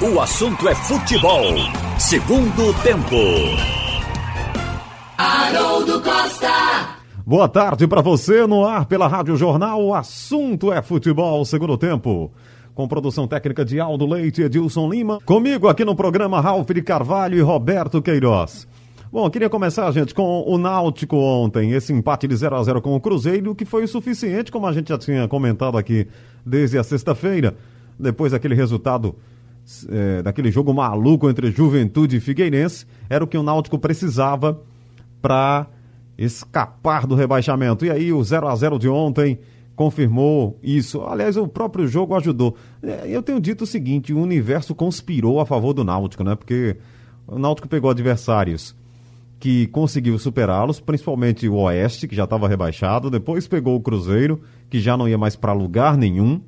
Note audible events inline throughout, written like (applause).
O assunto é futebol. Segundo tempo. Haroldo Costa. Boa tarde para você no ar pela Rádio Jornal. O assunto é futebol. Segundo tempo. Com produção técnica de Aldo Leite e Edilson Lima. Comigo aqui no programa Ralf de Carvalho e Roberto Queiroz. Bom, queria começar, gente, com o Náutico ontem, esse empate de 0 a 0 com o Cruzeiro, que foi o suficiente, como a gente já tinha comentado aqui desde a sexta-feira, depois daquele resultado, é, daquele jogo maluco entre Juventude e Figueirense, era o que o Náutico precisava para escapar do rebaixamento. E aí o 0 a 0 de ontem confirmou isso. Aliás, o próprio jogo ajudou. É, eu tenho dito o seguinte: o universo conspirou a favor do Náutico, né? Porque o Náutico pegou adversários que conseguiu superá-los, principalmente o Oeste, que já estava rebaixado, depois pegou o Cruzeiro, que já não ia mais para lugar nenhum.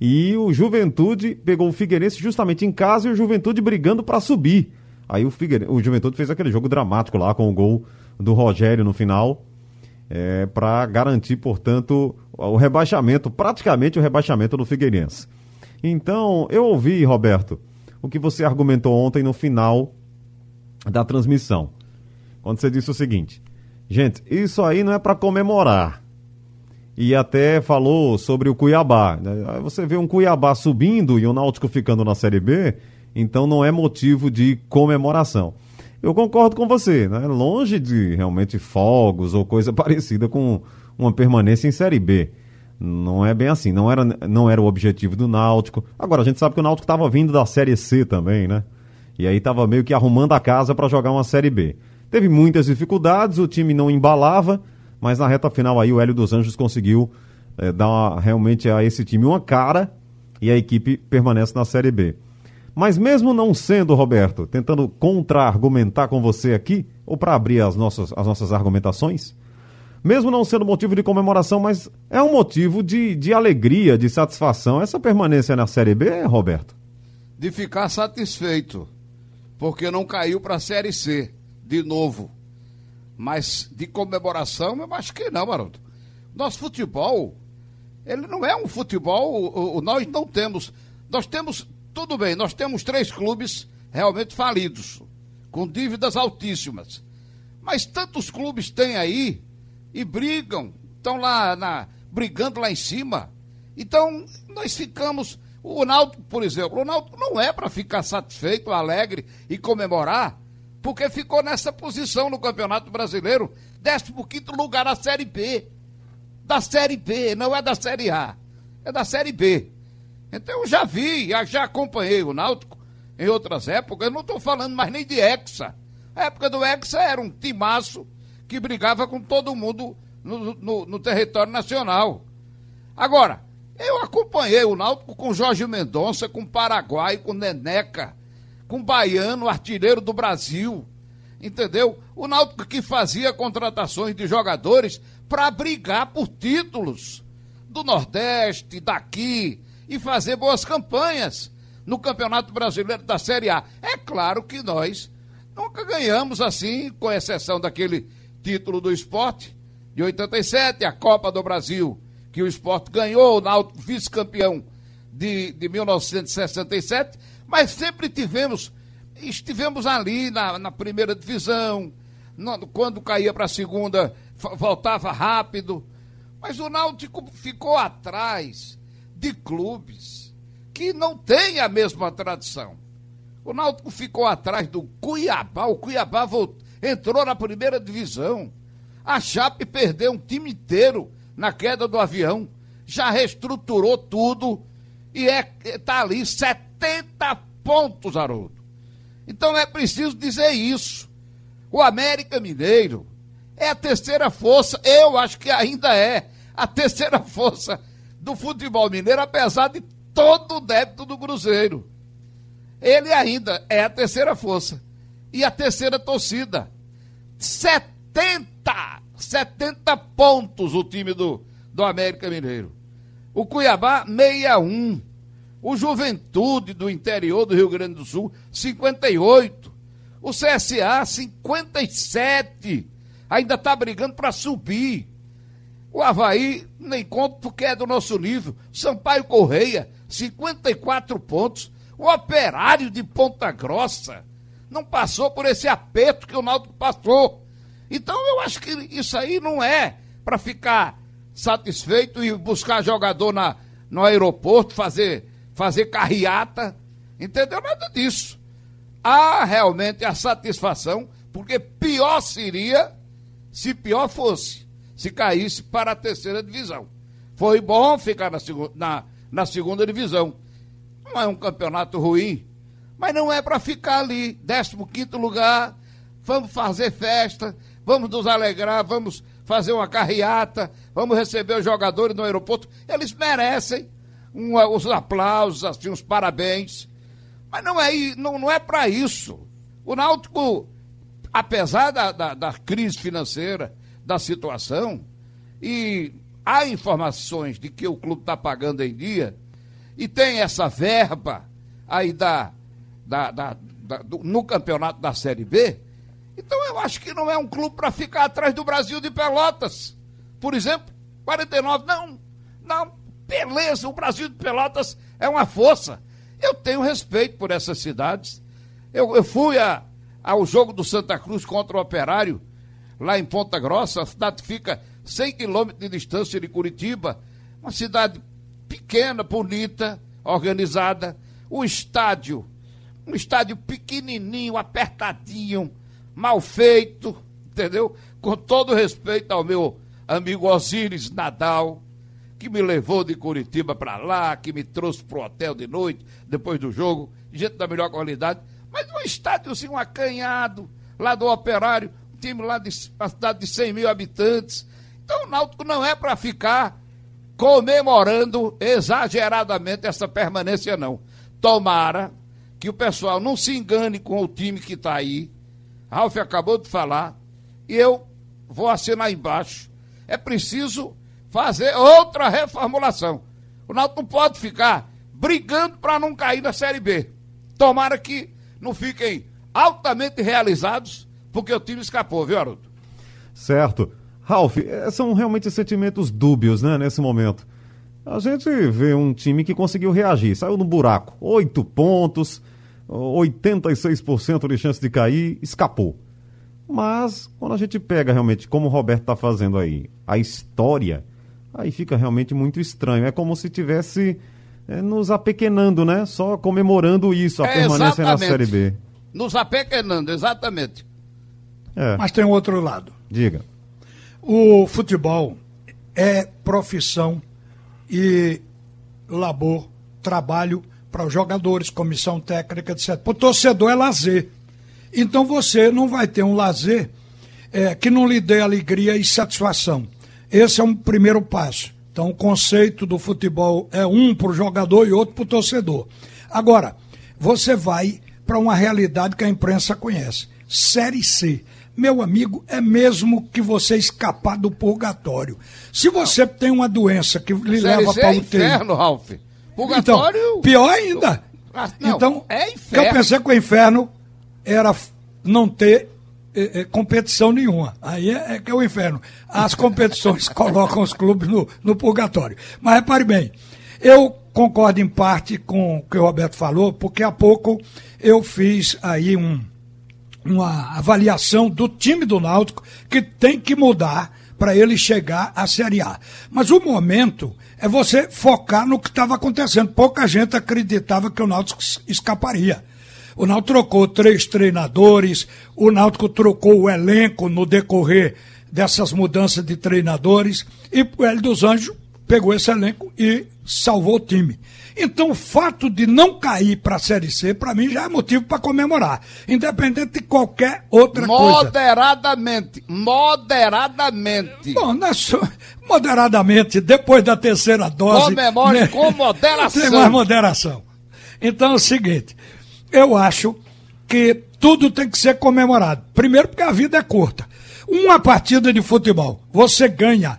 E o Juventude pegou o Figueirense justamente em casa e o Juventude brigando para subir. Aí o, Figueirense, o Juventude fez aquele jogo dramático lá com o gol do Rogério no final é, para garantir, portanto, o rebaixamento, praticamente o rebaixamento do Figueirense. Então, eu ouvi, Roberto, o que você argumentou ontem no final da transmissão. Quando você disse o seguinte: gente, isso aí não é para comemorar. E até falou sobre o Cuiabá. Aí você vê um Cuiabá subindo e o Náutico ficando na Série B, então não é motivo de comemoração. Eu concordo com você, né? Longe de realmente fogos ou coisa (laughs) parecida com uma permanência em Série B. Não é bem assim, não era, não era o objetivo do Náutico. Agora, a gente sabe que o Náutico estava vindo da Série C também, né? E aí estava meio que arrumando a casa para jogar uma Série B. Teve muitas dificuldades, o time não embalava, mas na reta final aí o Hélio dos Anjos conseguiu é, dar uma, realmente a esse time uma cara e a equipe permanece na Série B. Mas mesmo não sendo, Roberto, tentando contra-argumentar com você aqui, ou para abrir as nossas, as nossas argumentações, mesmo não sendo motivo de comemoração, mas é um motivo de, de alegria, de satisfação, essa permanência na Série B, Roberto? De ficar satisfeito, porque não caiu para a Série C de novo. Mas de comemoração, eu acho que não, Haroldo. Nosso futebol, ele não é um futebol, nós não temos. Nós temos, tudo bem, nós temos três clubes realmente falidos, com dívidas altíssimas. Mas tantos clubes têm aí e brigam, estão lá na, brigando lá em cima. Então, nós ficamos. O Náutico, por exemplo, o Náutico não é para ficar satisfeito, alegre e comemorar porque ficou nessa posição no Campeonato Brasileiro, 15 lugar na Série B. Da Série B, não é da Série A, é da Série B. Então eu já vi, já acompanhei o Náutico em outras épocas, eu não estou falando mais nem de Hexa. A época do Hexa era um timaço que brigava com todo mundo no, no, no território nacional. Agora, eu acompanhei o Náutico com Jorge Mendonça, com Paraguai, com Neneca, com Baiano, artilheiro do Brasil. Entendeu? O Náutico que fazia contratações de jogadores para brigar por títulos do Nordeste, daqui, e fazer boas campanhas no Campeonato Brasileiro da Série A. É claro que nós nunca ganhamos assim, com exceção daquele título do esporte de 87, a Copa do Brasil, que o esporte ganhou, o Náutico vice-campeão de, de 1967 mas sempre tivemos, estivemos ali na, na primeira divisão, no, quando caía para a segunda, voltava rápido. Mas o Náutico ficou atrás de clubes que não têm a mesma tradição. O Náutico ficou atrás do Cuiabá. O Cuiabá voltou, entrou na primeira divisão. A Chape perdeu um time inteiro na queda do avião. Já reestruturou tudo e é, tá ali 70 pontos, Haroldo. Então é preciso dizer isso. O América Mineiro é a terceira força, eu acho que ainda é a terceira (laughs) força do futebol mineiro, apesar de todo o débito do Cruzeiro. Ele ainda é a terceira força. E a terceira torcida. 70! 70 pontos o time do, do América Mineiro. O Cuiabá, 61. O Juventude do interior do Rio Grande do Sul, 58. O CSA, 57. Ainda está brigando para subir. O Havaí, nem conto porque é do nosso nível. Sampaio Correia, 54 pontos. O operário de Ponta Grossa não passou por esse aperto que o Náutico passou. Então eu acho que isso aí não é para ficar satisfeito e buscar jogador na, no aeroporto, fazer, fazer carreata. Entendeu? Nada disso. Há realmente a satisfação, porque pior seria se pior fosse, se caísse para a terceira divisão. Foi bom ficar na, na, na segunda divisão. Não é um campeonato ruim, mas não é para ficar ali, 15 lugar. Vamos fazer festa, vamos nos alegrar, vamos fazer uma carreata, vamos receber os jogadores no aeroporto. Eles merecem um, os aplausos, assim, os parabéns. Mas não é, não, não é para isso. O Náutico, apesar da, da, da crise financeira, da situação, e há informações de que o clube está pagando em dia, e tem essa verba aí da, da, da, da do, no campeonato da Série B, então eu acho que não é um clube para ficar atrás do Brasil de Pelotas. Por exemplo, 49, não, não, beleza, o Brasil de Pelotas é uma força. Eu tenho respeito por essas cidades. Eu, eu fui a, ao jogo do Santa Cruz contra o Operário, lá em Ponta Grossa, a cidade fica 100 quilômetros de distância de Curitiba, uma cidade pequena, bonita, organizada, o estádio, um estádio pequenininho, apertadinho, mal feito, entendeu? Com todo respeito ao meu amigo Osíris Nadal, que me levou de Curitiba para lá, que me trouxe para o hotel de noite, depois do jogo, gente da melhor qualidade, mas um estádio assim, um acanhado, lá do Operário, um time lá de uma cidade de 100 mil habitantes. Então o Náutico não é para ficar comemorando exageradamente essa permanência, não. Tomara que o pessoal não se engane com o time que está aí. Ralf acabou de falar, e eu vou assinar embaixo. É preciso fazer outra reformulação. O Náutico não pode ficar brigando para não cair na Série B. Tomara que não fiquem altamente realizados, porque o time escapou, viu, Haroldo? Certo. Ralf, é, são realmente sentimentos dúbios, né, nesse momento. A gente vê um time que conseguiu reagir, saiu no buraco, oito pontos, 86% de chance de cair, escapou. Mas, quando a gente pega realmente, como o Roberto está fazendo aí, a história, aí fica realmente muito estranho. É como se tivesse é, nos apequenando, né? Só comemorando isso, a é, permanência exatamente. na Série B. Nos apequenando, exatamente. É. Mas tem um outro lado. Diga. O futebol é profissão e labor, trabalho para os jogadores, comissão técnica, etc. Para o torcedor é lazer. Então você não vai ter um lazer é, que não lhe dê alegria e satisfação. Esse é um primeiro passo. Então o conceito do futebol é um para o jogador e outro para o torcedor. Agora, você vai para uma realidade que a imprensa conhece. Série C meu amigo, é mesmo que você escapar do purgatório. Se você não. tem uma doença que lhe Série leva para o é inferno, Ralf. Purgatório... Então, pior ainda. Ah, não, então, é inferno. eu pensei que o inferno era não ter é, é, competição nenhuma. Aí é, é, que é o inferno. As competições (laughs) colocam os clubes no, no purgatório. Mas repare bem, eu concordo em parte com o que o Roberto falou, porque há pouco eu fiz aí um uma avaliação do time do Náutico que tem que mudar para ele chegar à Série A. Mas o momento é você focar no que estava acontecendo. Pouca gente acreditava que o Náutico escaparia. O Náutico trocou três treinadores, o Náutico trocou o elenco no decorrer dessas mudanças de treinadores e o Hélio dos Anjos pegou esse elenco e salvou o time. Então, o fato de não cair para a Série C, para mim, já é motivo para comemorar, independente de qualquer outra moderadamente, coisa. Moderadamente, moderadamente. Bom, nós, (laughs) moderadamente, depois da terceira dose. Comemore né, com moderação. Tem mais moderação. Então é o seguinte, eu acho que tudo tem que ser comemorado. Primeiro, porque a vida é curta. Uma partida de futebol, você ganha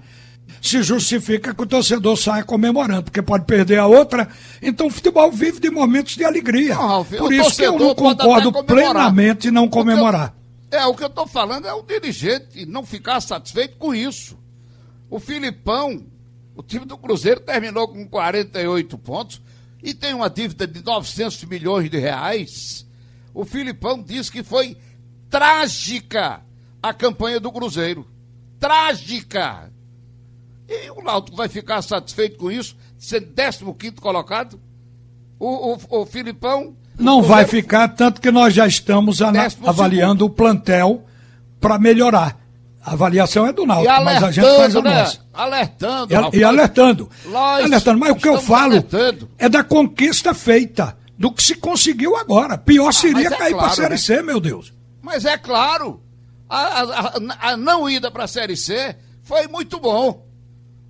se justifica que o torcedor saia comemorando, porque pode perder a outra. Então o futebol vive de momentos de alegria. Não, Ralf, Por isso que eu não concordo plenamente em não comemorar. é, o que eu estou falando é o dirigente não ficar satisfeito com isso. O Filipão, o time do Cruzeiro terminou com 48 pontos. E tem uma dívida de 900 milhões de reais, o Filipão disse que foi trágica a campanha do Cruzeiro. Trágica! E o Náutico vai ficar satisfeito com isso, sendo 15 colocado? O, o, o Filipão. Não o vai ficar, tanto que nós já estamos avaliando o plantel para melhorar. A avaliação é do Náutico, mas a gente faz a né? nossa. Alertando. E, a- e alertando. Nós alertando. Mas o que eu falo alertando. é da conquista feita, do que se conseguiu agora. Pior seria mas é cair para a claro, Série né? C, meu Deus. Mas é claro, a, a- a- a não ida para a Série C foi muito bom.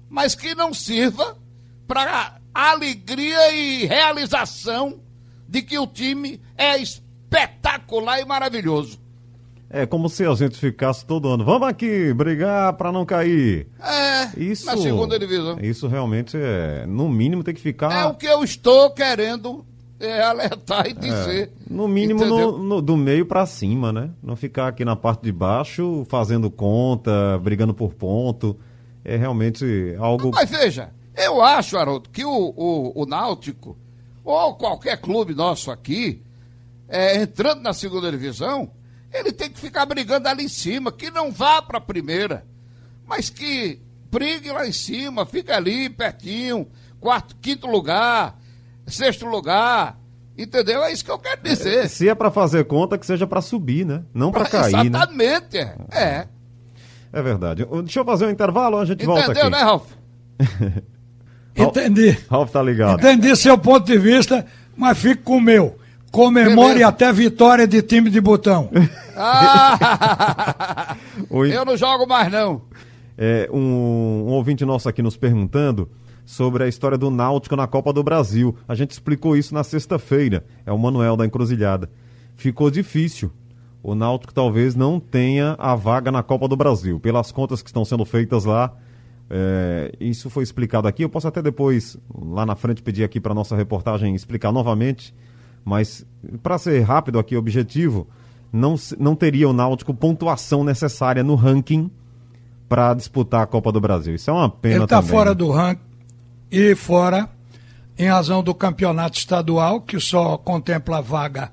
Mas que não sirva para alegria e realização de que o time é espetacular e maravilhoso. É como se a gente ficasse todo ano. Vamos aqui brigar para não cair. É, Isso, na segunda divisão. Isso realmente é, no mínimo, tem que ficar. É o que eu estou querendo é, alertar e dizer. No mínimo no, no- do meio pra cima, né? Não ficar aqui na parte de baixo fazendo conta, brigando por ponto. É realmente algo. Mas veja, eu acho, Haroldo, que o, o, o Náutico, ou qualquer clube nosso aqui, é, entrando na segunda divisão, ele tem que ficar brigando ali em cima, que não vá para a primeira, mas que brigue lá em cima, fica ali pertinho, quarto, quinto lugar, sexto lugar, entendeu? É isso que eu quero dizer. Se é pra fazer conta, que seja pra subir, né? Não pra cair, né? Exatamente, é. é. É verdade. Deixa eu fazer um intervalo, a gente volta Entendeu, aqui. né, Ralf? (laughs) Entendi. Ralf tá ligado. Entendi seu ponto de vista, mas fico com o meu. Comemore Beleza. até vitória de time de botão. (laughs) Ah! Oi. eu não jogo mais, não. É, um, um ouvinte nosso aqui nos perguntando sobre a história do Náutico na Copa do Brasil. A gente explicou isso na sexta-feira. É o Manuel da Encruzilhada. Ficou difícil. O Náutico talvez não tenha a vaga na Copa do Brasil. Pelas contas que estão sendo feitas lá, é, isso foi explicado aqui. Eu posso até depois, lá na frente, pedir aqui para nossa reportagem explicar novamente. Mas, para ser rápido aqui, objetivo, não, não teria o Náutico pontuação necessária no ranking para disputar a Copa do Brasil. Isso é uma pena Ele está fora né? do ranking e fora em razão do campeonato estadual, que só contempla a vaga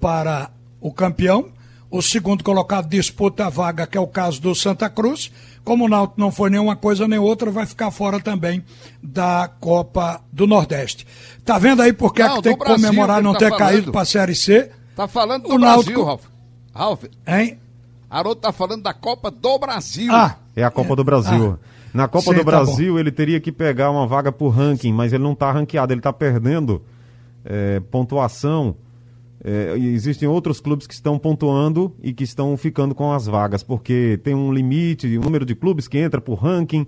para o campeão. O segundo colocado disputa a vaga, que é o caso do Santa Cruz. Como o Náutico não foi nenhuma coisa nem outra, vai ficar fora também da Copa do Nordeste. Tá vendo aí por que é Não, que tem que Brasil comemorar que não ele ter tá caído falando. para a Série C? Tá falando do O Brasil, Náutico- Ralf. Ralf, Hein? Haroldo tá falando da Copa do Brasil. Ah, É a Copa do Brasil. Na Copa Sim, do tá Brasil, ele teria que pegar uma vaga por ranking, mas ele não está ranqueado, ele está perdendo é, pontuação. É, existem outros clubes que estão pontuando e que estão ficando com as vagas, porque tem um limite, um número de clubes que entra por ranking.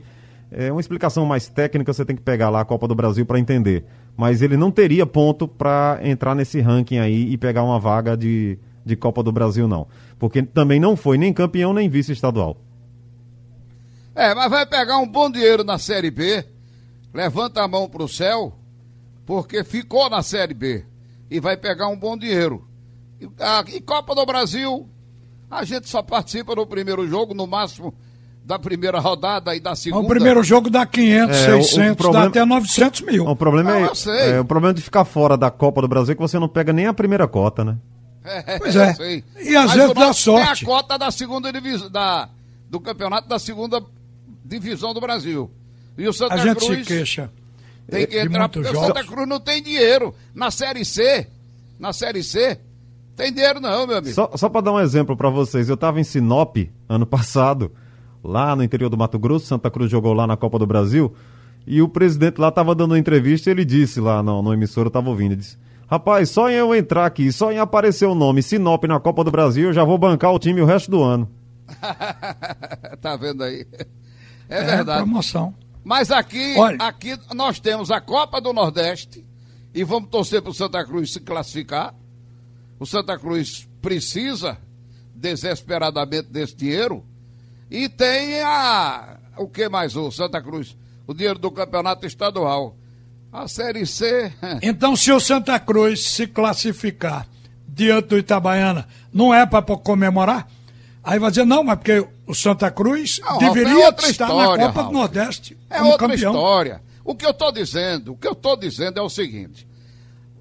É uma explicação mais técnica, você tem que pegar lá a Copa do Brasil para entender. Mas ele não teria ponto para entrar nesse ranking aí e pegar uma vaga de, de Copa do Brasil, não. Porque também não foi nem campeão nem vice-estadual. É, mas vai pegar um bom dinheiro na Série B. Levanta a mão pro céu, porque ficou na Série B. E vai pegar um bom dinheiro. E, a, e Copa do Brasil, a gente só participa no primeiro jogo, no máximo da primeira rodada e da segunda. o primeiro jogo dá 500, É, o- o 600, problema- dá até 900 mil. O problema Não, é, eu sei. é, o problema de ficar fora da Copa do Brasil é que você não pega nem a primeira cota, né? É, Pois é. (laughs) E às Mas vezes o dá sorte. a cota da segunda divisão, da, do campeonato da segunda divisão do Brasil. E o Santa A gente Cruz se queixa. Tem que de entrar porque o. Santa Cruz não tem dinheiro. Na Série C, na Série C, tem dinheiro não, meu amigo. Só, só para dar um exemplo para vocês, eu estava em Sinop ano passado, lá no interior do Mato Grosso, Santa Cruz jogou lá na Copa do Brasil, e o presidente lá estava dando uma entrevista e ele disse lá no, no emissora, eu estava ouvindo, ele disse, rapaz, só em eu entrar aqui, só em aparecer o nome Sinop na Copa do Brasil, eu já vou bancar o time o resto do ano. (laughs) tá vendo aí? É, É, verdade. promoção. Mas aqui, Olha. aqui nós temos a Copa do Nordeste e vamos torcer para o Santa Cruz se classificar. O Santa Cruz precisa desesperadamente desse dinheiro. E tem a. O que mais? O Santa Cruz? O dinheiro do campeonato estadual. A Série C. (laughs) Então, se o Santa Cruz se classificar diante do Itabaiana, não é para comemorar? Aí vai dizer, não, mas porque o Santa Cruz Não, é deveria outra estar história, na Copa Ralf. do Nordeste É outra campeão. história. O que eu estou dizendo, o que eu estou dizendo é o seguinte: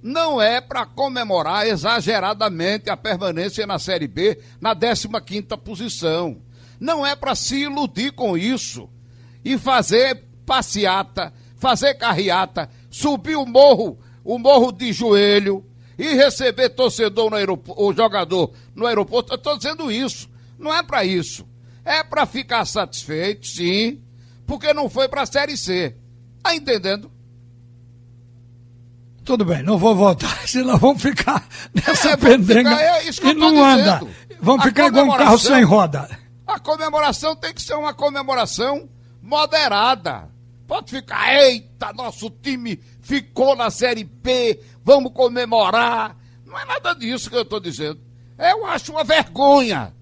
não é para comemorar exageradamente a permanência na Série B na 15ª posição. Não é para se iludir com isso e fazer passeata, fazer carreata, subir o morro, o morro de joelho e receber torcedor no aeroporto, o jogador no aeroporto. Eu estou dizendo isso. Não é para isso. É para ficar satisfeito, sim, porque não foi para a Série C. Tá entendendo? Tudo bem, não vou voltar, (laughs) senão vamos ficar nessa é, pendenga ficar, é e não anda. Vamos a ficar igual um carro sem roda. A comemoração tem que ser uma comemoração moderada. Pode ficar, eita, nosso time ficou na Série B, vamos comemorar. Não é nada disso que eu estou dizendo. Eu acho uma vergonha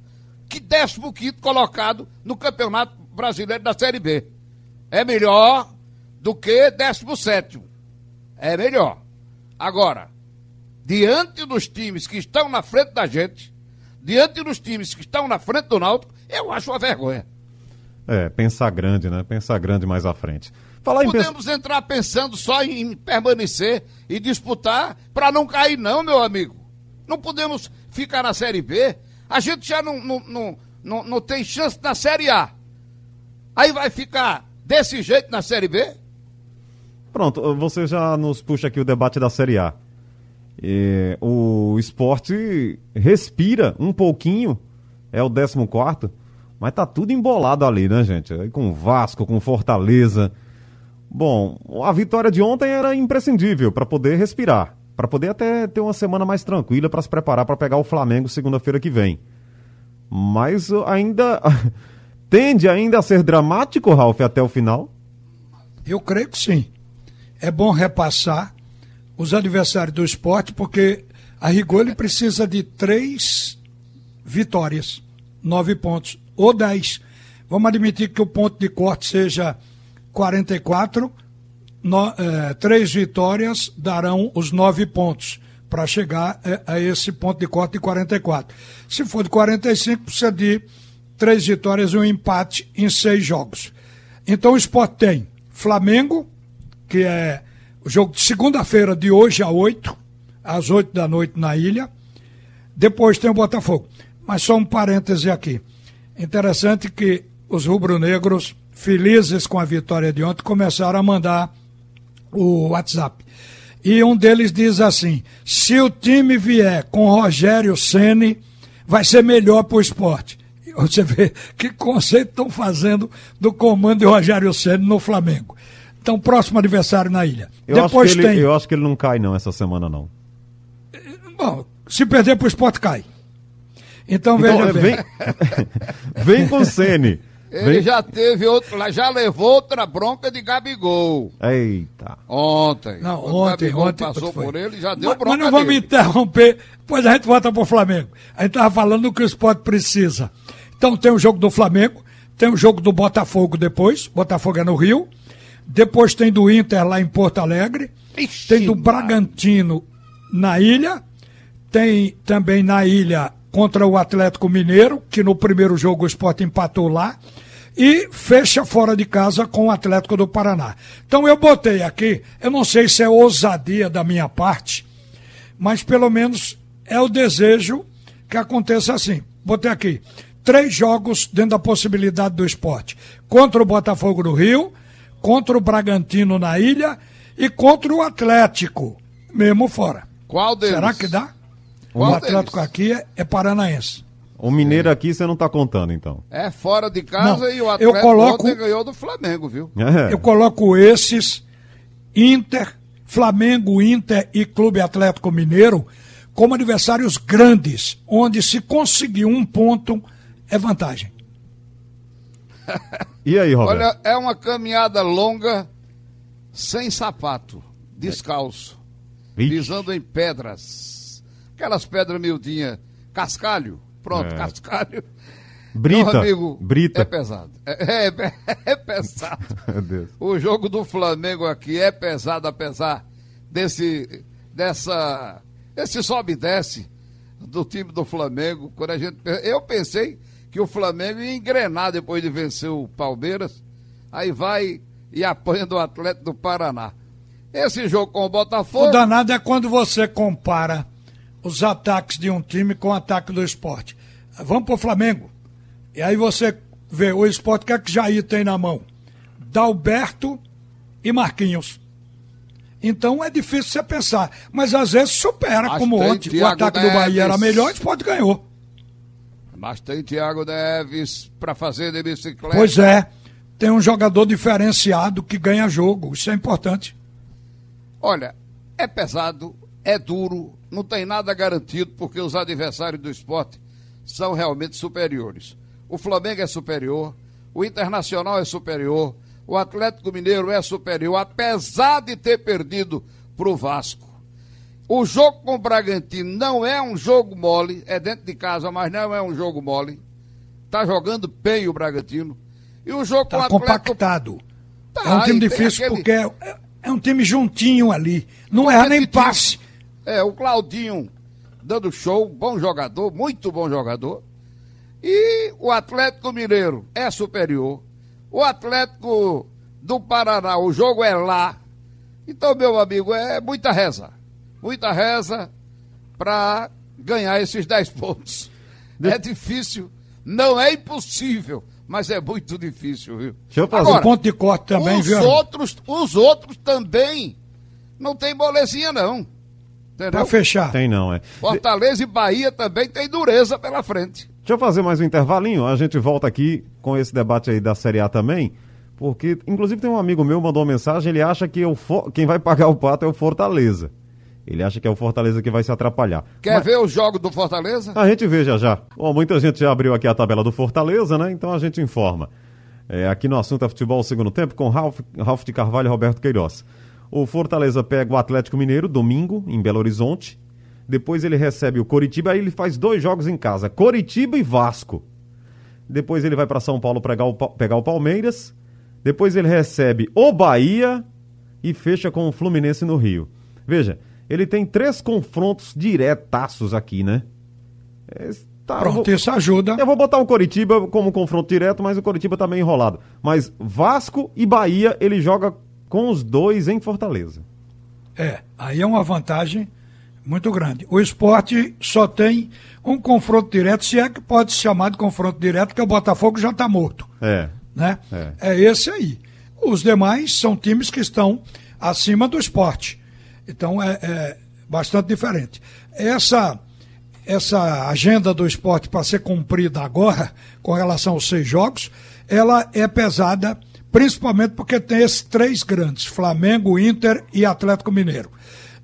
que 15 colocado no Campeonato Brasileiro da Série B. É melhor do que 17. É melhor. Agora, diante dos times que estão na frente da gente, diante dos times que estão na frente do Náutico, eu acho uma vergonha. É, pensar grande, né? Pensar grande mais à frente. Falar Podemos pens... entrar pensando só em permanecer e disputar para não cair, não, meu amigo. Não podemos ficar na Série B. A gente já não, não, não, não, não tem chance na Série A. Aí vai ficar desse jeito na Série B? Pronto, você já nos puxa aqui o debate da Série A. E, o esporte respira um pouquinho, é o 14, mas tá tudo embolado ali, né, gente? Com Vasco, com Fortaleza. Bom, a vitória de ontem era imprescindível para poder respirar, para poder até ter uma semana mais tranquila para se preparar para pegar o Flamengo segunda-feira que vem. Mas ainda (laughs) tende ainda a ser dramático, Ralf, até o final? Eu creio que sim é bom repassar os adversários do esporte, porque a rigor ele precisa de três vitórias, nove pontos, ou dez. Vamos admitir que o ponto de corte seja 44, no, é, três vitórias darão os nove pontos para chegar é, a esse ponto de corte de 44. Se for de 45, precisa de três vitórias e um empate em seis jogos. Então o esporte tem Flamengo, que é o jogo de segunda-feira, de hoje a 8, às 8 da noite na ilha. Depois tem o Botafogo. Mas só um parêntese aqui. Interessante que os rubro-negros, felizes com a vitória de ontem, começaram a mandar o WhatsApp. E um deles diz assim: se o time vier com Rogério Ceni, vai ser melhor para o esporte. Você vê (laughs) que conceito estão fazendo do comando de Rogério Ceni no Flamengo. Então, próximo adversário na ilha. Eu Depois ele, tem. Eu acho que ele não cai, não, essa semana, não. Bom, se perder pro esporte, cai. Então, então veja vem. (laughs) vem com (laughs) o Sene. Ele vem... já teve outro, já levou outra bronca de Gabigol. Eita. Ontem. Não, ontem, Gabigol ontem passou por ele já deu mas, bronca. Mas não vamos me interromper, depois a gente volta pro Flamengo. A gente tava falando do que o esporte precisa. Então tem o jogo do Flamengo, tem o jogo do Botafogo depois, Botafogo é no Rio. Depois tem do Inter lá em Porto Alegre. Ixi, tem do Bragantino na ilha. Tem também na ilha contra o Atlético Mineiro, que no primeiro jogo o Sport empatou lá. E fecha fora de casa com o Atlético do Paraná. Então eu botei aqui, eu não sei se é ousadia da minha parte, mas pelo menos é o desejo que aconteça assim. Botei aqui três jogos dentro da possibilidade do esporte. Contra o Botafogo do Rio, contra o Bragantino na ilha e contra o Atlético, mesmo fora. Qual deles? Será que dá? Qual o Atlético deles? aqui é, é, paranaense. O Mineiro aqui você não está contando, então. É fora de casa não, e o Atlético eu coloco, ontem ganhou do Flamengo, viu? É. Eu coloco esses, Inter, Flamengo, Inter e Clube Atlético Mineiro, como adversários grandes, onde se conseguir um ponto é vantagem. (laughs) E aí, Roberto? Olha, é uma caminhada longa, sem sapato, descalço, Ixi. pisando em pedras. Aquelas pedras miudinhas, cascalho, pronto, é. cascalho. Brita, Meu amigo, Brita. é pesado. É, é, é pesado. (laughs) o jogo do Flamengo aqui é pesado, apesar desse, dessa, esse sobe e desce do time do Flamengo. Quando a gente, eu pensei que o Flamengo ia engrenar depois de vencer o Palmeiras, aí vai e apanha do Atlético do Paraná. Esse jogo com o Botafogo. O danado é quando você compara os ataques de um time com o ataque do esporte. Vamos pro Flamengo. E aí você vê o esporte, o que é que Jair tem na mão? Dalberto e Marquinhos. Então é difícil você pensar. Mas às vezes supera, Mas como tem ontem. O ataque do Bahia era Neves. melhor, o esporte ganhou. Mas tem Thiago Neves para fazer de bicicleta. Pois é. Tem um jogador diferenciado que ganha jogo. Isso é importante. Olha, é pesado, é duro, não tem nada garantido, porque os adversários do esporte são realmente superiores. O Flamengo é superior, o Internacional é superior, o Atlético Mineiro é superior, apesar de ter perdido para o Vasco. O jogo com o Bragantino não é um jogo mole, é dentro de casa, mas não é um jogo mole. Tá jogando bem o Bragantino. E o jogo com o Tá Atlético compactado. Tá, é um time difícil aquele- porque é, é um time juntinho ali. Não erra nem passe. É, o Claudinho dando show, bom jogador, muito bom jogador. E o Atlético Mineiro é superior. O Atlético do Paraná, o jogo é lá. Então, meu amigo, é muita reza. Muita reza para ganhar esses 10 (laughs) pontos. É difícil, não é impossível, mas é muito difícil, viu? Deixa eu fazer O ponto de corte também, os viu? outros, os outros também não tem molezinha, não. Entendeu? Pra fechar. Tem não, é. Fortaleza e Bahia também tem dureza pela frente. Deixa eu fazer mais um intervalinho, a gente volta aqui com esse debate aí da Série A também, porque, inclusive, tem um amigo meu que mandou uma mensagem, ele acha que o For- quem vai pagar o pato é o Fortaleza. Ele acha que é o Fortaleza que vai se atrapalhar. Quer ver o jogo do Fortaleza? A gente vê já já. Bom, muita gente já abriu aqui a tabela do Fortaleza, né? Então a gente informa. É, aqui no assunto é futebol segundo tempo com Ralf, Ralf de Carvalho e Roberto Queiroz. O Fortaleza pega o Atlético Mineiro domingo em Belo Horizonte. Depois ele recebe o Coritiba, aí ele faz dois jogos em casa, Coritiba e Vasco. Depois ele vai para São Paulo pegar o, pegar o Palmeiras. Depois ele recebe o Bahia e fecha com o Fluminense no Rio. Veja, ele tem três confrontos diretaços aqui, né? Tá, Pronto, vou- isso ajuda. eu vou botar o Coritiba como confronto direto, mas o Coritiba tá meio enrolado. Mas Vasco e Bahia, ele joga com os dois em Fortaleza. É, aí é uma vantagem muito grande. O esporte só tem um confronto direto, se é que pode se chamar de confronto direto, porque o Botafogo já está morto. É. Né? É. É. esse aí. Os demais são times que estão acima do esporte. Então é, é bastante diferente. Essa, essa agenda do esporte para ser cumprida agora, com relação aos seis jogos, ela é pesada, principalmente porque tem esses três grandes: Flamengo, Inter e Atlético Mineiro.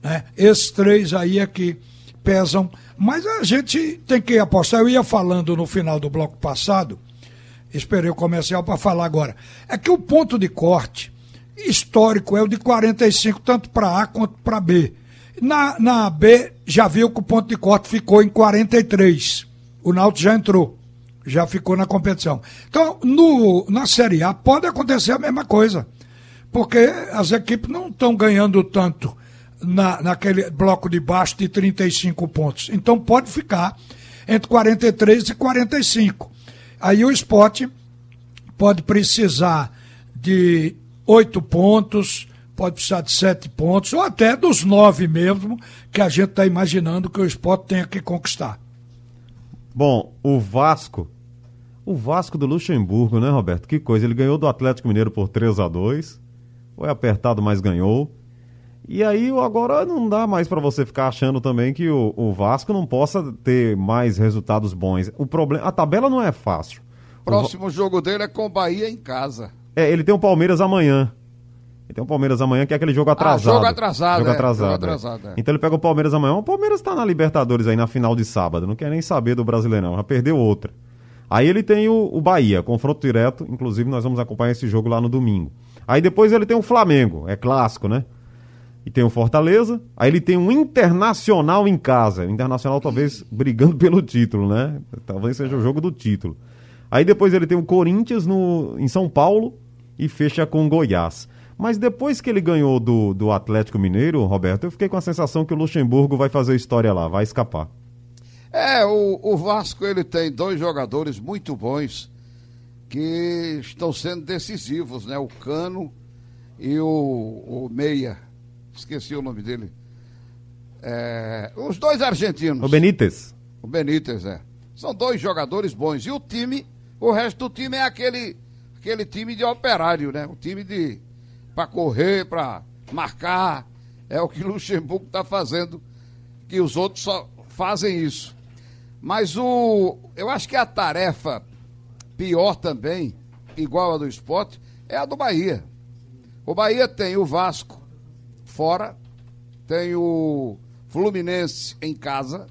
Né? Esses três aí é que pesam. Mas a gente tem que apostar. Eu ia falando no final do bloco passado esperei o comercial para falar agora. É que o ponto de corte histórico é o de 45, tanto para A quanto para B. Na, na B, já viu que o ponto de corte ficou em 43. O Náutico já entrou, já ficou na competição. Então, no, na Série A, pode acontecer a mesma coisa, porque as equipes não estão ganhando tanto na, naquele bloco de baixo de 35 pontos. Então, pode ficar entre 43 e 45. Aí o esporte pode precisar de oito pontos, pode precisar de sete pontos, ou até dos nove mesmo, que a gente está imaginando que o esporte tenha que conquistar. Bom, o Vasco. O Vasco do Luxemburgo, né, Roberto? Que coisa. Ele ganhou do Atlético Mineiro por 3 a 2 Foi apertado, mas ganhou. E aí agora não dá mais para você ficar achando também que o, o Vasco não possa ter mais resultados bons. O problema, a tabela não é fácil. O Próximo jogo dele é com o Bahia em casa. É, ele tem o Palmeiras amanhã. Ele tem o Palmeiras amanhã, que é aquele jogo atrasado. jogo atrasado, Jogo é, atrasado. é. atrasado, é. Então ele pega o Palmeiras amanhã. O Palmeiras tá na Libertadores aí na final de sábado. Não quer nem saber do Brasileirão. Já perdeu outra. Aí ele tem o, o Bahia, confronto direto. Inclusive, nós vamos acompanhar esse jogo lá no domingo. Aí depois ele tem o Flamengo, é clássico, né? E tem o Fortaleza. Aí ele tem um Internacional em casa. O Internacional talvez brigando (laughs) pelo título, né? Talvez seja o jogo do título. Aí depois ele tem o Corinthians no, em São Paulo e fecha com o Goiás. Mas depois que ele ganhou do, do Atlético Mineiro, Roberto, eu fiquei com a sensação que o Luxemburgo vai fazer história lá, vai escapar. É, o, o Vasco ele tem dois jogadores muito bons que estão sendo decisivos, né? O Cano e o, o Meia, esqueci o nome dele. É, os dois argentinos. O Benítez. O Benítez, é. São dois jogadores bons. E o time, o resto do time é aquele, aquele time de operário, né? O time de. para correr, para marcar. É o que o Luxemburgo está fazendo, que os outros só fazem isso. Mas o. Eu acho que a tarefa pior também, igual a do esporte, é a do Bahia. O Bahia tem o Vasco fora, tem o Fluminense em casa.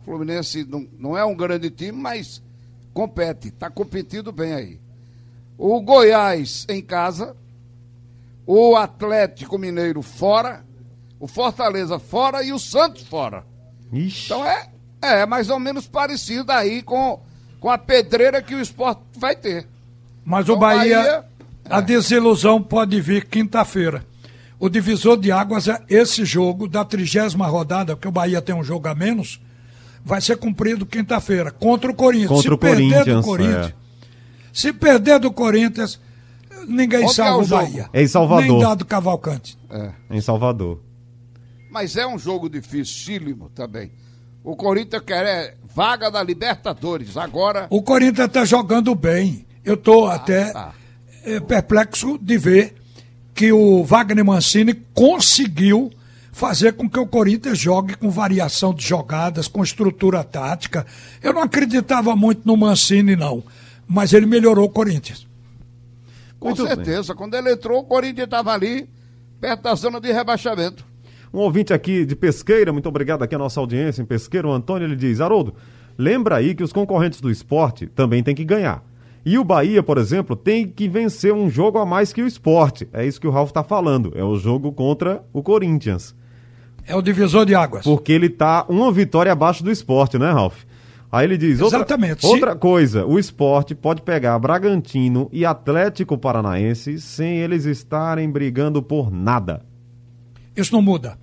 O Fluminense não, não é um grande time, mas compete, está competindo bem aí. O Goiás em casa, o Atlético Mineiro fora, o Fortaleza fora e o Santos fora. Ixi. Então é, é mais ou menos parecido aí com, com a pedreira que o esporte vai ter. Mas o Então, Bahia, Bahia- a desilusão pode vir quinta-feira. O divisor de águas é esse jogo da trigésima rodada, porque o Bahia tem um jogo a menos, vai ser cumprido quinta-feira, contra o Corinthians. Contra se o perder do Corinthians, Corinthians, é. se perder do Corinthians, ninguém Onde é salva o o jogo? Bahia. É em Salvador. Nem dado Cavalcante. É. Em Salvador. Mas é um jogo dificílimo também. O Corinthians quer é, vaga da Libertadores. Agora, O Corinthians está jogando bem. Eu estou até tá. eh, perplexo de ver que o Wagner Mancini conseguiu fazer com que o Corinthians jogue com variação de jogadas, com estrutura tática. Eu não acreditava muito no Mancini, não. Mas ele melhorou o Corinthians. com Muito bem. certeza, quando ele entrou, o Corinthians estava ali, perto da zona de rebaixamento. Um ouvinte aqui de Pesqueira, muito obrigado aqui a nossa audiência em Pesqueira, o Antônio, ele diz, Haroldo, lembra aí que os concorrentes do esporte também têm que ganhar. E o Bahia, por exemplo, tem que vencer um jogo a mais que o esporte. É isso que o Ralf está falando. É o jogo contra o Corinthians. É o divisor de águas. Porque ele tá uma vitória abaixo do esporte, né, Ralf? Aí ele diz, outra, Exatamente. Se- outra coisa, o esporte pode pegar Bragantino e Atlético Paranaense sem eles estarem brigando por nada. Isso não muda.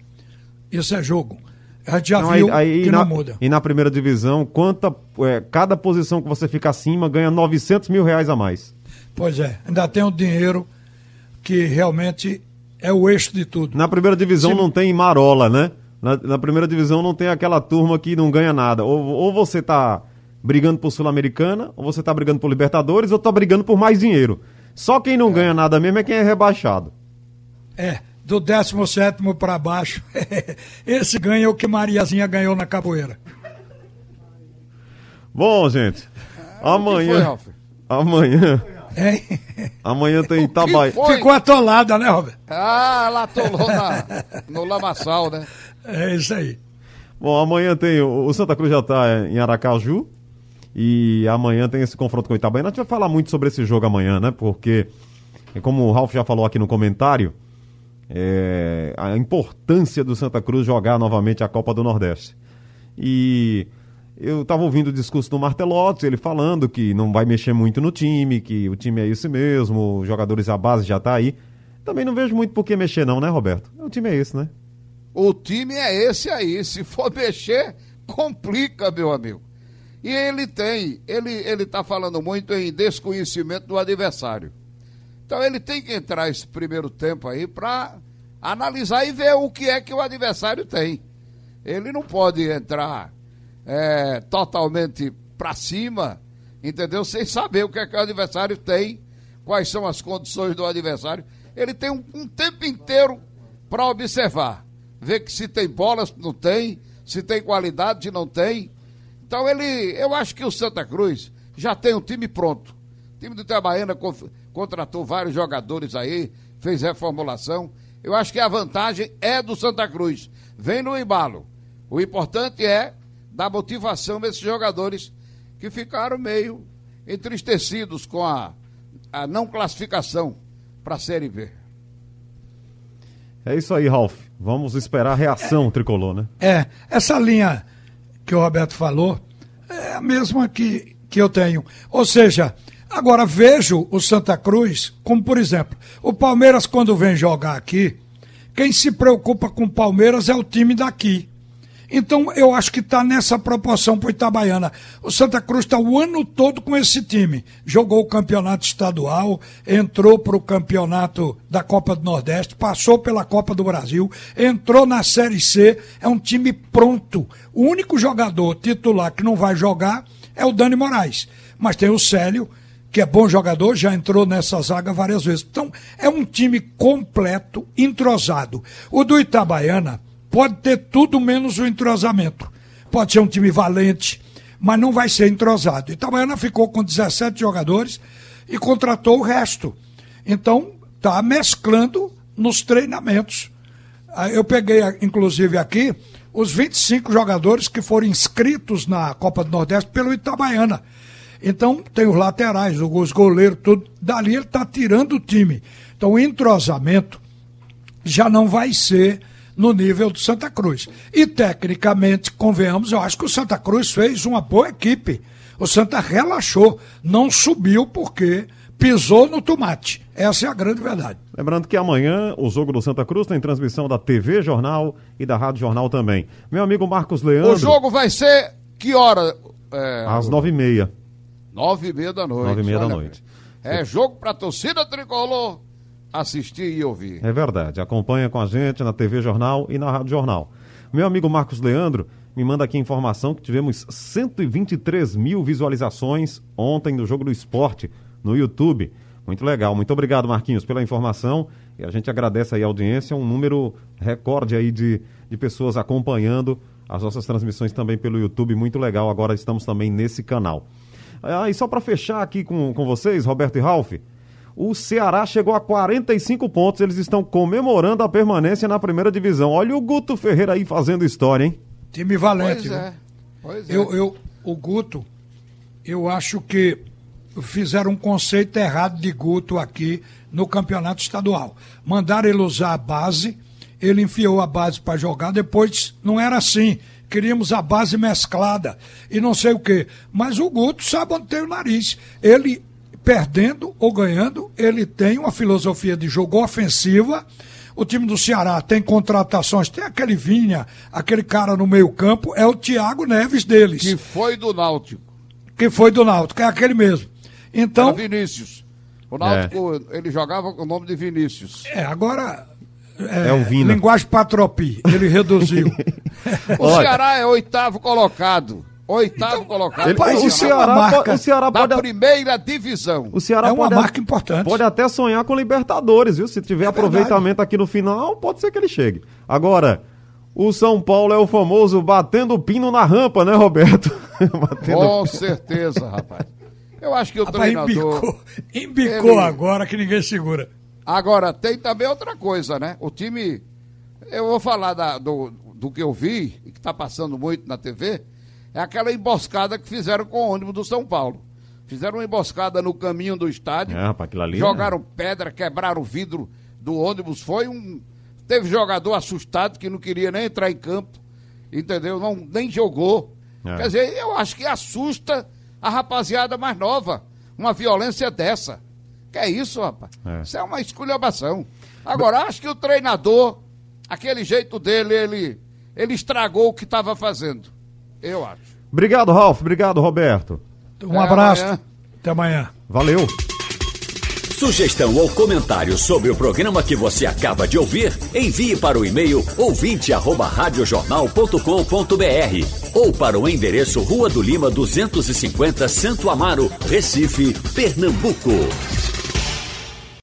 Isso é jogo. A gente já Não, viu aí- aí que na, não muda. E na primeira divisão, quanta, é, cada posição que você fica acima ganha 900 mil reais a mais. Pois é, ainda tem o dinheiro que realmente é o eixo de tudo. Na primeira divisão Sim. não tem marola, né? Na, na primeira divisão não tem aquela turma que não ganha nada. Ou, ou você tá brigando por Sul-Americana, ou você tá brigando por Libertadores, ou tá brigando por mais dinheiro. Só quem não ganha nada mesmo é quem é rebaixado. É, do 17 para baixo. (laughs) Esse ganha o que Mariazinha ganhou na capoeira. Bom, gente, foi, amanhã. Ralf? Amanhã. Hein? Amanhã tem Itabaiana. foi? Ficou atolada, né, Robert? Ah, lá atolou na, (laughs) no lamaçal, né? É isso aí. Bom, amanhã tem. O o Santa Cruz já está em Aracaju. E amanhã tem esse confronto com o Itabaiana. A gente vai falar muito sobre esse jogo amanhã, né? Porque, como o Ralf já falou aqui no comentário, é, a importância do Santa Cruz jogar novamente a Copa do Nordeste. E eu estava ouvindo o discurso do Martelotti, ele falando que não vai mexer muito no time, que o time é esse mesmo, os jogadores à base já tá aí. Também não vejo muito por que mexer não, né, Roberto? O time é esse, né? O time é esse aí. Se for (laughs) mexer, complica, meu amigo. E ele tem, ele ele está falando muito em desconhecimento do adversário. Então ele tem que entrar esse primeiro tempo aí para analisar e ver o que é que o adversário tem. Ele não pode entrar é, totalmente para cima, entendeu? Sem saber o que é que o adversário tem, quais são as condições do adversário. Ele tem um, um tempo inteiro para observar, ver que se tem bola, se não tem, se tem qualidade, não tem. Então ele, eu acho que o Santa Cruz já tem um time pronto. O time do Itabaiana contratou vários jogadores aí, fez reformulação. Eu acho que a vantagem é do Santa Cruz. Vem no embalo. O importante é dar motivação a esses jogadores que ficaram meio entristecidos com a, a não classificação para a Série B. É isso aí, Ralf. Vamos esperar a reação tricolor, né? É, essa linha que o Roberto falou é a mesma que, que eu tenho. Ou seja, agora vejo o Santa Cruz, como por exemplo, o Palmeiras, quando vem jogar aqui, quem se preocupa com o Palmeiras é o time daqui. Então eu acho que está nessa proporção para o Itabaiana. O Santa Cruz está o ano todo com esse time. Jogou o campeonato estadual, entrou para o campeonato da Copa do Nordeste, passou pela Copa do Brasil, entrou na Série C, é um time pronto. O único jogador titular que não vai jogar é o Dani Moraes. Mas tem o Célio, que é bom jogador, já entrou nessa zaga várias vezes. Então, é um time completo, entrosado. O do Itabaiana pode ter tudo menos o entrosamento. Pode ser um time valente, mas não vai ser entrosado. Itabaiana ficou com 17 jogadores e contratou o resto. Então, está mesclando nos treinamentos. Ah, eu peguei, inclusive, aqui os 25 jogadores que foram inscritos na Copa do Nordeste pelo Itabaiana. Então, tem os laterais, os goleiros, tudo. Dali ele está tirando o time. Então, o entrosamento já não vai ser no nível do Santa Cruz. E, tecnicamente, convenhamos, eu acho que o Santa Cruz fez uma boa equipe. O Santa relaxou, não subiu porque pisou no tomate. Essa é a grande verdade. Lembrando que amanhã o jogo do Santa Cruz tem transmissão da TV Jornal e da Rádio Jornal também. Meu amigo Marcos Leandro. O jogo vai ser que hora? É... Às nove e meia. Nove e meia da noite. Nove e meia da noite. É jogo pra torcida tricolor assistir e ouvir. É verdade. Acompanha com a gente na TV Jornal e na Rádio Jornal. Meu amigo Marcos Leandro me manda aqui informação que tivemos 123 mil visualizações ontem no Jogo do Esporte no YouTube. Muito legal. Muito obrigado, Marquinhos, pela informação. E a gente agradece aí a audiência, um número recorde aí de, de pessoas acompanhando as nossas transmissões também pelo YouTube. Muito legal. Agora estamos também nesse canal. Ah, e só para fechar aqui com, com vocês, Roberto e Ralph, o Ceará chegou a 45 pontos. Eles estão comemorando a permanência na primeira divisão. Olha o Guto Ferreira aí fazendo história, hein? Time valente. Pois é. Pois é. Eu, eu, o Guto, eu acho que fizeram um conceito errado de Guto aqui no campeonato estadual. Mandaram ele usar a base, ele enfiou a base para jogar, depois não era assim. Queríamos a base mesclada e não sei o quê. Mas o Guto sabe onde tem o nariz. Ele, perdendo ou ganhando, ele tem uma filosofia de jogo ofensiva. O time do Ceará tem contratações, tem aquele Vinha, aquele cara no meio-campo, é o Thiago Neves deles. Que foi do Náutico. Que foi do Náutico, é aquele mesmo. Então. Era Vinícius. O Náutico, é. ele jogava com o nome de Vinícius. É, agora. É, é o Vina. Linguagem patropi, ele reduziu. (laughs) o Ceará é oitavo colocado. Oitavo então, colocado. Ele, o, Ceará, marca, o Ceará pode. Da primeira divisão. O Ceará é uma pode, marca importante. Pode até sonhar com Libertadores, viu? Se tiver é aproveitamento verdade. aqui no final, pode ser que ele chegue. Agora, o São Paulo é o famoso batendo pino na rampa, né, Roberto? (laughs) com certeza, rapaz. Eu acho que o Rapaz, treinador. Embicou, embicou ele... agora que ninguém segura. Agora, tem também outra coisa, né? O time. Eu vou falar da, do, do que eu vi, e que está passando muito na TV, é aquela emboscada que fizeram com o ônibus do São Paulo. Fizeram uma emboscada no caminho do estádio. É, rapaz, ali, jogaram né? pedra, quebraram o vidro do ônibus. Foi um. Teve jogador assustado que não queria nem entrar em campo. Entendeu? Não, nem jogou. É. Quer dizer, eu acho que assusta a rapaziada mais nova. Uma violência dessa. Que é isso, rapaz? É. Isso é uma esculhambação. Agora, acho que o treinador, aquele jeito dele, ele, ele estragou o que estava fazendo. Eu acho. Obrigado, Ralf. Obrigado, Roberto. Um é, abraço. Amanhã. Até amanhã. Valeu. Sugestão ou comentário sobre o programa que você acaba de ouvir, envie para o e-mail ouvinte@radiojornal.com.br ou para o endereço Rua do Lima 250, Santo Amaro, Recife, Pernambuco.